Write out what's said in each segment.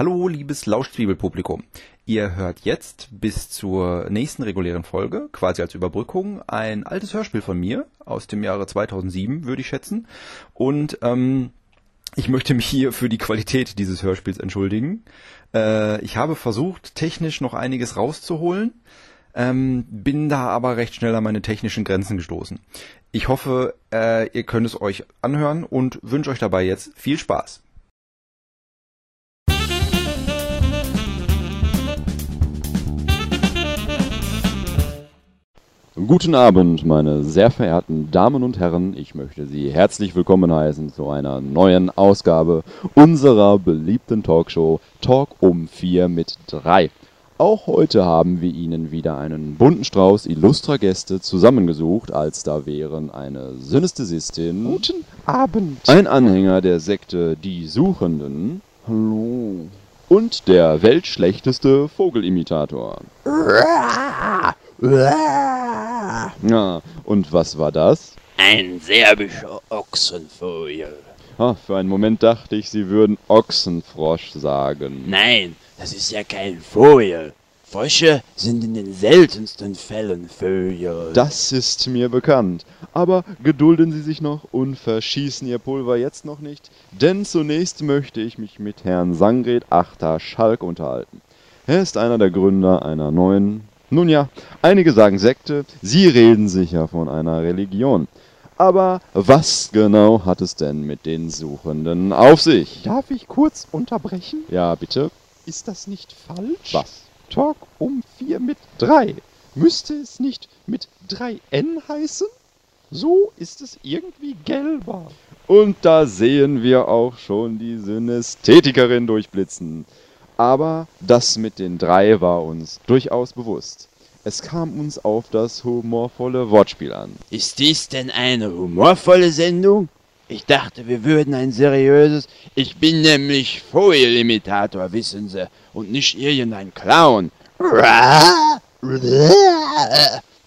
Hallo, liebes Lauschzwiebelpublikum. Ihr hört jetzt bis zur nächsten regulären Folge, quasi als Überbrückung, ein altes Hörspiel von mir aus dem Jahre 2007, würde ich schätzen. Und ähm, ich möchte mich hier für die Qualität dieses Hörspiels entschuldigen. Äh, ich habe versucht, technisch noch einiges rauszuholen, ähm, bin da aber recht schnell an meine technischen Grenzen gestoßen. Ich hoffe, äh, ihr könnt es euch anhören und wünsche euch dabei jetzt viel Spaß. Guten Abend, meine sehr verehrten Damen und Herren. Ich möchte Sie herzlich willkommen heißen zu einer neuen Ausgabe unserer beliebten Talkshow Talk um 4 mit 3. Auch heute haben wir Ihnen wieder einen bunten Strauß illustrer Gäste zusammengesucht, als da wären eine Synästhesistin, Guten Abend. ein Anhänger der Sekte Die Suchenden Hallo. und der weltschlechteste Vogelimitator. Ja, und was war das? Ein serbischer Ochsenvogel. Ah, für einen Moment dachte ich, Sie würden Ochsenfrosch sagen. Nein, das ist ja kein Vogel. Frösche sind in den seltensten Fällen Vögel. Das ist mir bekannt. Aber gedulden Sie sich noch und verschießen Ihr Pulver jetzt noch nicht, denn zunächst möchte ich mich mit Herrn Sangred Achter Schalk unterhalten. Er ist einer der Gründer einer neuen, nun ja, einige sagen Sekte, Sie reden sicher von einer Religion. Aber was genau hat es denn mit den Suchenden auf sich? Darf ich kurz unterbrechen? Ja, bitte. Ist das nicht falsch? Was? Talk um 4 mit 3. Müsste es nicht mit 3N heißen? So ist es irgendwie gelber. Und da sehen wir auch schon die Synästhetikerin durchblitzen. Aber das mit den drei war uns durchaus bewusst. Es kam uns auf das humorvolle Wortspiel an. Ist dies denn eine humorvolle Sendung? Ich dachte, wir würden ein seriöses. Ich bin nämlich Vogelimitator, wissen Sie, und nicht irgendein Clown.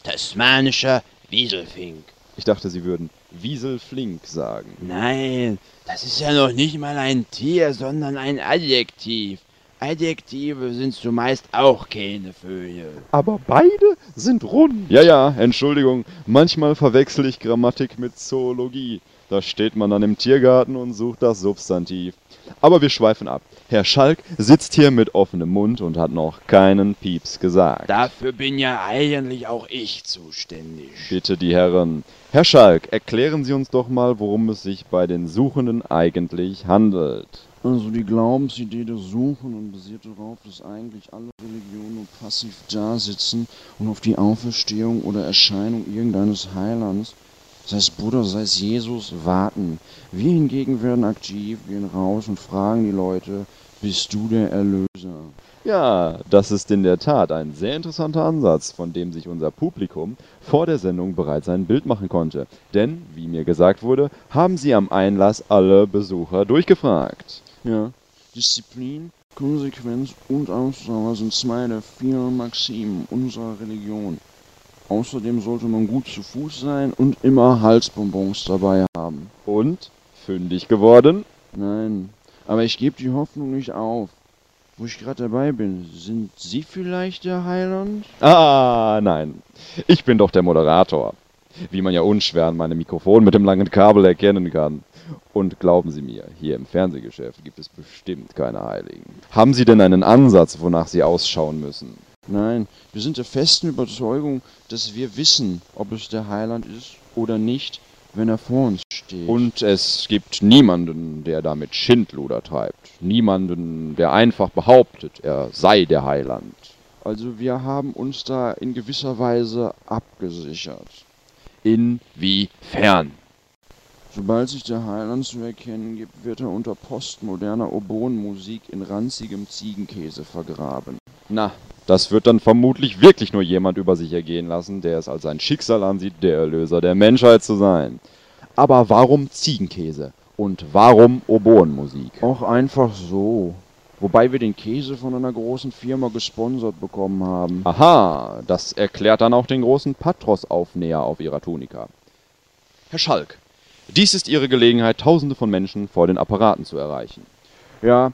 Tasmanischer Wieselfink. Ich dachte, sie würden Wieselflink sagen. Nein, das ist ja noch nicht mal ein Tier, sondern ein Adjektiv. Adjektive sind zumeist auch keine Vögel. Aber beide sind rund. Ja, ja, Entschuldigung, manchmal verwechsel ich Grammatik mit Zoologie. Da steht man dann im Tiergarten und sucht das Substantiv. Aber wir schweifen ab. Herr Schalk sitzt hier mit offenem Mund und hat noch keinen Pieps gesagt. Dafür bin ja eigentlich auch ich zuständig. Bitte die Herren. Herr Schalk, erklären Sie uns doch mal, worum es sich bei den Suchenden eigentlich handelt. Also die Glaubensidee des Suchen basiert darauf, dass eigentlich alle Religionen nur passiv dasitzen und auf die Auferstehung oder Erscheinung irgendeines Heilands, sei es Buddha, sei es Jesus, warten. Wir hingegen werden aktiv, gehen raus und fragen die Leute, bist du der Erlöser? Ja, das ist in der Tat ein sehr interessanter Ansatz, von dem sich unser Publikum vor der Sendung bereits ein Bild machen konnte. Denn, wie mir gesagt wurde, haben sie am Einlass alle Besucher durchgefragt. Ja, Disziplin, Konsequenz und Ausdauer sind zwei der vier Maximen unserer Religion. Außerdem sollte man gut zu Fuß sein und immer Halsbonbons dabei haben. Und? Fündig geworden? Nein, aber ich gebe die Hoffnung nicht auf. Wo ich gerade dabei bin, sind Sie vielleicht der Heiland? Ah, nein. Ich bin doch der Moderator. Wie man ja unschwer an meinem Mikrofon mit dem langen Kabel erkennen kann. Und glauben Sie mir, hier im Fernsehgeschäft gibt es bestimmt keine Heiligen. Haben Sie denn einen Ansatz, wonach Sie ausschauen müssen? Nein, wir sind der festen Überzeugung, dass wir wissen, ob es der Heiland ist oder nicht, wenn er vor uns steht. Und es gibt niemanden, der damit Schindluder treibt. Niemanden, der einfach behauptet, er sei der Heiland. also wir haben uns da in gewisser Weise abgesichert. Inwiefern? Sobald sich der Heiland zu erkennen gibt, wird er unter postmoderner Oboenmusik in ranzigem Ziegenkäse vergraben. Na, das wird dann vermutlich wirklich nur jemand über sich ergehen lassen, der es als sein Schicksal ansieht, der Erlöser der Menschheit zu sein. Aber warum Ziegenkäse? Und warum Oboenmusik? Auch einfach so. Wobei wir den Käse von einer großen Firma gesponsert bekommen haben. Aha, das erklärt dann auch den großen Patros-Aufnäher auf ihrer Tunika. Herr Schalk, Dies ist Ihre Gelegenheit, Tausende von Menschen vor den Apparaten zu erreichen. Ja,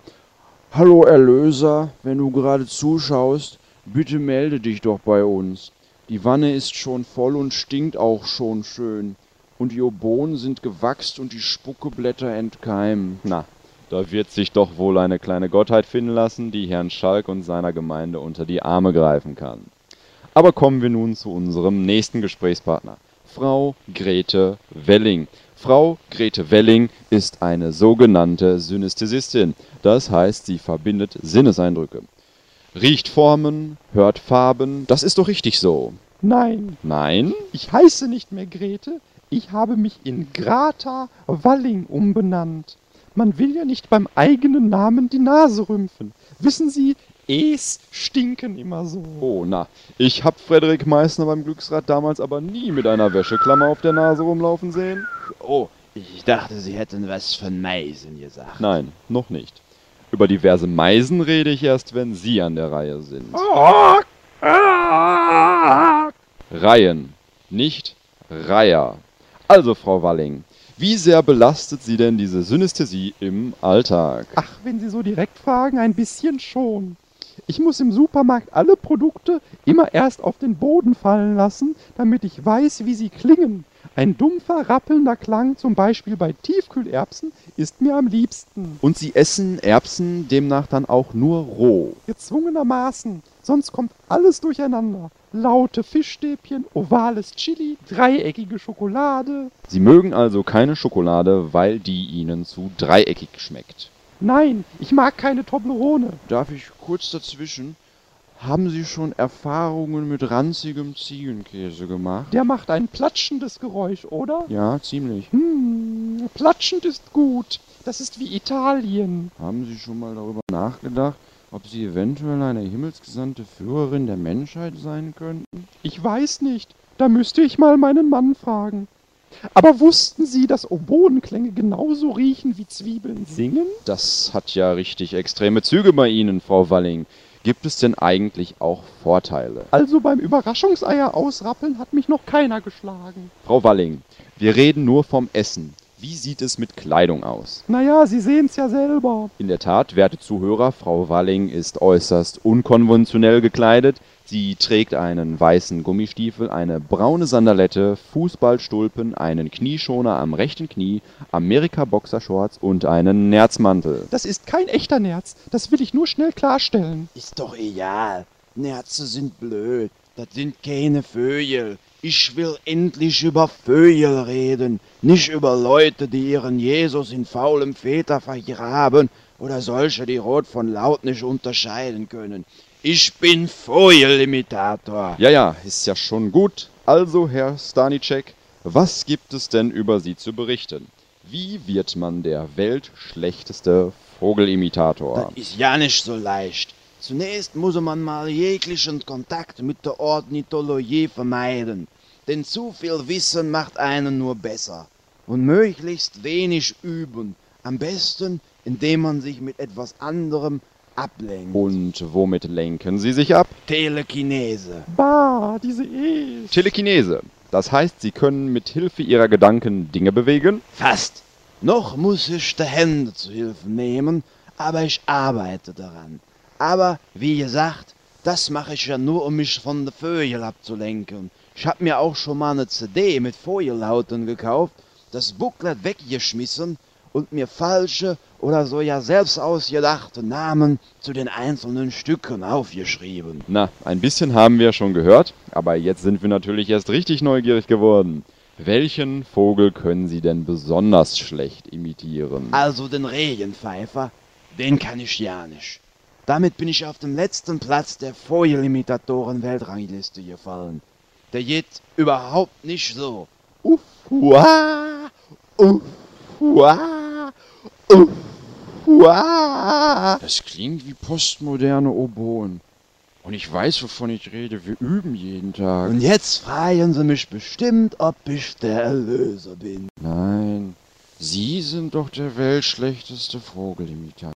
hallo Erlöser, wenn du gerade zuschaust, bitte melde dich doch bei uns. Die Wanne ist schon voll und stinkt auch schon schön. Und die Oboen sind gewachst und die Spuckeblätter entkeimen. Na, da wird sich doch wohl eine kleine Gottheit finden lassen, die Herrn Schalk und seiner Gemeinde unter die Arme greifen kann. Aber kommen wir nun zu unserem nächsten Gesprächspartner, Frau Grete Welling. Frau Grete Welling ist eine sogenannte Synästhesistin. Das heißt, sie verbindet Sinneseindrücke. Riecht Formen, hört Farben, das ist doch richtig so. Nein, Nein? ich heiße nicht mehr Grete, ich habe mich in Grata Walling umbenannt. Man will ja nicht beim eigenen Namen die Nase rümpfen. Wissen Sie, Es stinken immer so. Oh, na, ich hab Frederik Meissner beim Glücksrad damals aber nie mit einer Wäscheklammer auf der Nase rumlaufen sehen. Oh, ich dachte, Sie hätten was von Meisen gesagt. Nein, noch nicht. Über diverse Meisen rede ich erst, wenn Sie an der Reihe sind. Reihen, nicht Reiher. Also, Frau Walling, wie sehr belastet Sie denn diese Synästhesie im Alltag? Ach, wenn Sie so direkt fragen, ein bisschen schon. Ich muss im Supermarkt alle Produkte immer erst auf den Boden fallen lassen, damit ich weiß, wie sie klingen. Ein dumpfer, rappelnder Klang, zum Beispiel bei Tiefkühlerbsen, ist mir am liebsten. Und Sie essen Erbsen demnach dann auch nur roh. Gezwungenermaßen, sonst kommt alles durcheinander. Laute Fischstäbchen, ovales Chili, dreieckige Schokolade. Sie mögen also keine Schokolade, weil die Ihnen zu dreieckig schmeckt. Nein, ich mag keine Toblerone. Darf ich kurz dazwischen? Haben Sie schon Erfahrungen mit ranzigem Ziegenkäse gemacht? Der macht ein platschendes Geräusch, oder? Ja, ziemlich. Hm, platschend ist gut. Das ist wie Italien. Haben Sie schon mal darüber nachgedacht, ob Sie eventuell eine himmelsgesandte Führerin der Menschheit sein könnten? Ich weiß nicht. Da müsste ich mal meinen Mann fragen. Aber wussten Sie, dass Oboenklänge genauso riechen wie Zwiebeln singen? Das hat ja richtig extreme Züge bei Ihnen, Frau Walling. Gibt es denn eigentlich auch Vorteile? Also beim Überraschungseier ausrappeln hat mich noch keiner geschlagen. Frau Walling, wir reden nur vom Essen. Wie sieht es mit Kleidung aus? Naja, Sie sehen's ja selber. In der Tat, werte Zuhörer, Frau Walling ist äußerst unkonventionell gekleidet. Sie trägt einen weißen Gummistiefel, eine braune Sandalette, Fußballstulpen, einen Knieschoner am rechten Knie, Amerika-Boxershorts und einen Nerzmantel. Das ist kein echter Nerz. Das will ich nur schnell klarstellen. Ist doch egal. Nerze sind blöd. Das sind keine Vögel. Ich will endlich über Vögel reden, nicht über Leute, die ihren Jesus in faulem Väter vergraben oder solche, die Rot von Laut nicht unterscheiden können. Ich bin Vogelimitator. Ja, ja, ist ja schon gut. Also, Herr Stanicek, was gibt es denn über Sie zu berichten? Wie wird man der weltschlechteste Vogelimitator? Das ist ja nicht so leicht. Zunächst muss man mal jeglichen Kontakt mit der Ornithologie vermeiden. Denn zu viel Wissen macht einen nur besser. Und möglichst wenig üben. Am besten, indem man sich mit etwas anderem ablenkt. Und womit lenken Sie sich ab? Telekinese. Bah, diese Es. Telekinese. Das heißt, Sie können mit Hilfe Ihrer Gedanken Dinge bewegen? Fast. Noch muss ich die Hände zu Hilfe nehmen, aber ich arbeite daran. Aber, wie gesagt, das mache ich ja nur, um mich von den Vögeln abzulenken. Ich hab mir auch schon mal eine CD mit Vogellauten gekauft, das Booklet weggeschmissen und mir falsche oder so ja selbst ausgedachte Namen zu den einzelnen Stücken aufgeschrieben. Na, ein bisschen haben wir schon gehört, aber jetzt sind wir natürlich erst richtig neugierig geworden. Welchen Vogel können Sie denn besonders schlecht imitieren? Also den Regenpfeifer, den kann ich ja nicht. Damit bin ich auf den letzten Platz der Vogelimitatoren-Weltrangliste gefallen. Der geht überhaupt nicht so. Uff, hua, uff, hua, uff, hua. Das klingt wie postmoderne Oboen. Und ich weiß, wovon ich rede. Wir üben jeden Tag. Und jetzt fragen sie mich bestimmt, ob ich der Erlöser bin. Nein, Sie sind doch der weltschlechteste Vogelimitator.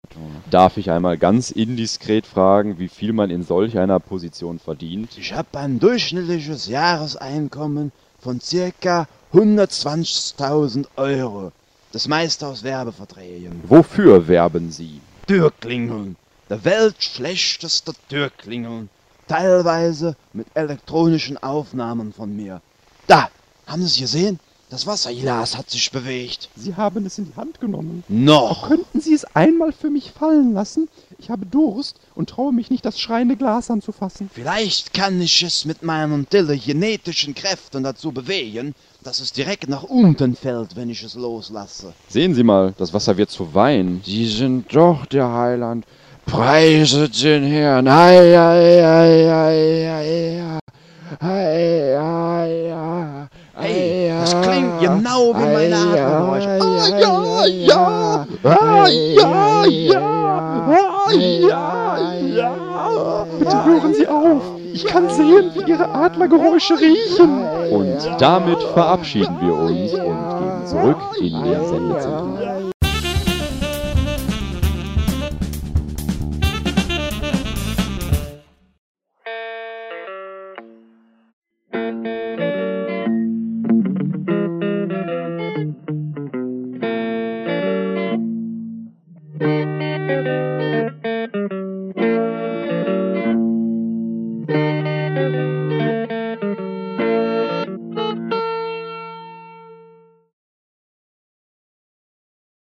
Darf ich einmal ganz indiskret fragen, wie viel man in solch einer Position verdient? Ich habe ein durchschnittliches Jahreseinkommen von circa 120.000 Euro. Das meiste aus Werbeverträgen. Wofür werben Sie? Türklingeln. Der weltschlechteste Türklingeln. Teilweise mit elektronischen Aufnahmen von mir. Da, haben Sie es gesehen? Das Wasserglas hat sich bewegt. Sie haben es in die Hand genommen. Noch. Könnten Sie es einmal für mich fallen lassen? Ich habe Durst und traue mich nicht, das schreiende Glas anzufassen. Vielleicht kann ich es mit meinen telegenetischen Kräften dazu bewegen, dass es direkt nach unten fällt, wenn ich es loslasse. Sehen Sie mal, das Wasser wird zu Wein. Sie sind doch der Heiland. Preiset den Herrn. Ei, ei, ei, ei, ei, ei, ei, ei, Hey, das klingt genau wie meine Atemgeräusche. Ah, ja, ja, ah, ja, ja, ah, ja, ja. Bitte hören Sie auf. Ich kann sehen, wie Ihre Adlergeräusche riechen. Und damit verabschieden wir uns und gehen zurück in den Sendezentrum.